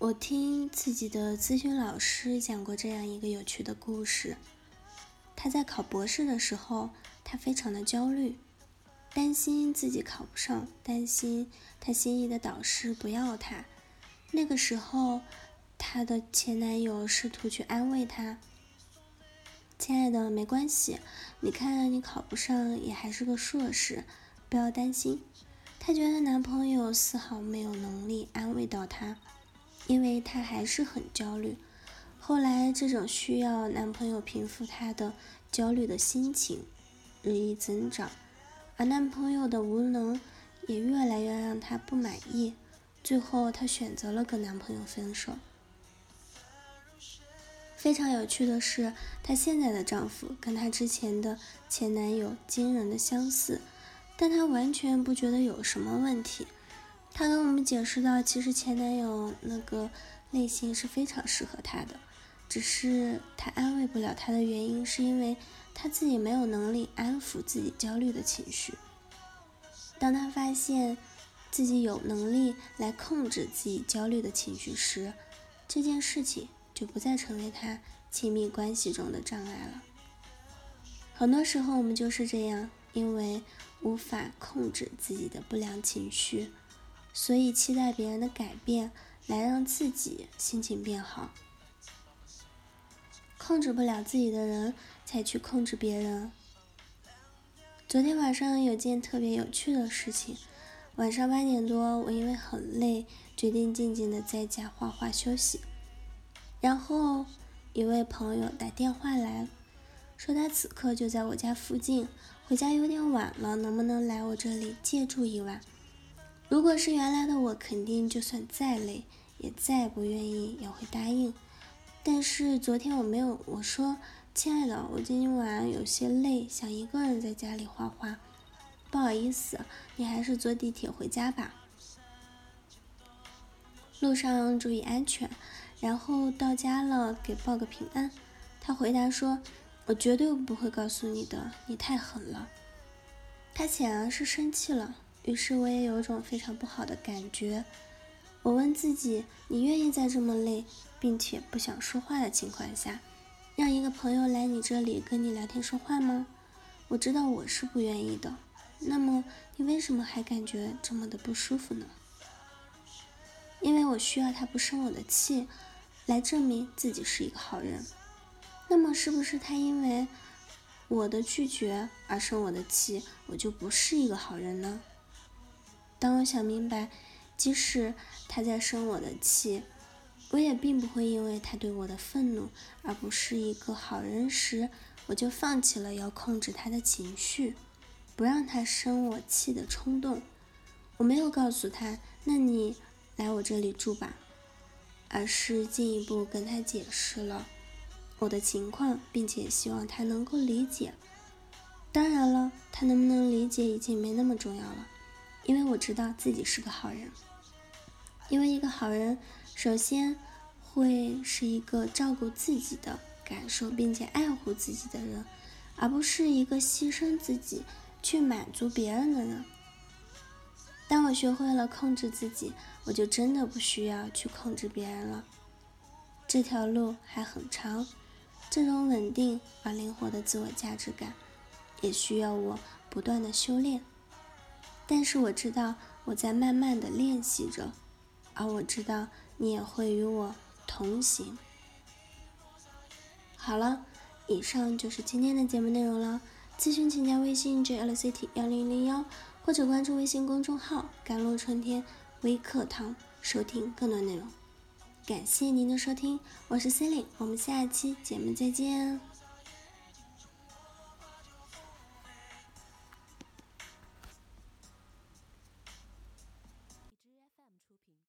我听自己的咨询老师讲过这样一个有趣的故事。他在考博士的时候，他非常的焦虑，担心自己考不上，担心他心仪的导师不要他。那个时候，他的前男友试图去安慰他：“亲爱的，没关系，你看你考不上也还是个硕士，不要担心。”她觉得男朋友丝毫没有能力安慰到她。因为她还是很焦虑，后来这种需要男朋友平复她的焦虑的心情日益增长，而男朋友的无能也越来越让她不满意，最后她选择了跟男朋友分手。非常有趣的是，她现在的丈夫跟她之前的前男友惊人的相似，但她完全不觉得有什么问题。她跟我们解释到，其实前男友那个类型是非常适合她的，只是她安慰不了他的原因，是因为她自己没有能力安抚自己焦虑的情绪。当她发现自己有能力来控制自己焦虑的情绪时，这件事情就不再成为她亲密关系中的障碍了。很多时候我们就是这样，因为无法控制自己的不良情绪。所以期待别人的改变来让自己心情变好，控制不了自己的人才去控制别人。昨天晚上有件特别有趣的事情，晚上八点多，我因为很累，决定静静的在家画画休息。然后一位朋友打电话来说他此刻就在我家附近，回家有点晚了，能不能来我这里借住一晚？如果是原来的我，肯定就算再累，也再不愿意也会答应。但是昨天我没有，我说：“亲爱的，我今晚有些累，想一个人在家里画画，不好意思，你还是坐地铁回家吧，路上注意安全。然后到家了给报个平安。”他回答说：“我绝对不会告诉你的，你太狠了。”他显然是生气了。于是我也有一种非常不好的感觉。我问自己：你愿意在这么累，并且不想说话的情况下，让一个朋友来你这里跟你聊天说话吗？我知道我是不愿意的。那么你为什么还感觉这么的不舒服呢？因为我需要他不生我的气，来证明自己是一个好人。那么是不是他因为我的拒绝而生我的气，我就不是一个好人呢？当我想明白，即使他在生我的气，我也并不会因为他对我的愤怒而不是一个好人时，我就放弃了要控制他的情绪，不让他生我气的冲动。我没有告诉他，那你来我这里住吧，而是进一步跟他解释了我的情况，并且希望他能够理解。当然了，他能不能理解已经没那么重要了。因为我知道自己是个好人，因为一个好人首先会是一个照顾自己的感受并且爱护自己的人，而不是一个牺牲自己去满足别人的人。当我学会了控制自己，我就真的不需要去控制别人了。这条路还很长，这种稳定而灵活的自我价值感，也需要我不断的修炼。但是我知道我在慢慢的练习着，而我知道你也会与我同行。好了，以上就是今天的节目内容了。咨询请加微信 jlct 幺零零幺，或者关注微信公众号“甘露春天微课堂”，收听更多内容。感谢您的收听，我是 c e l i n e 我们下期节目再见。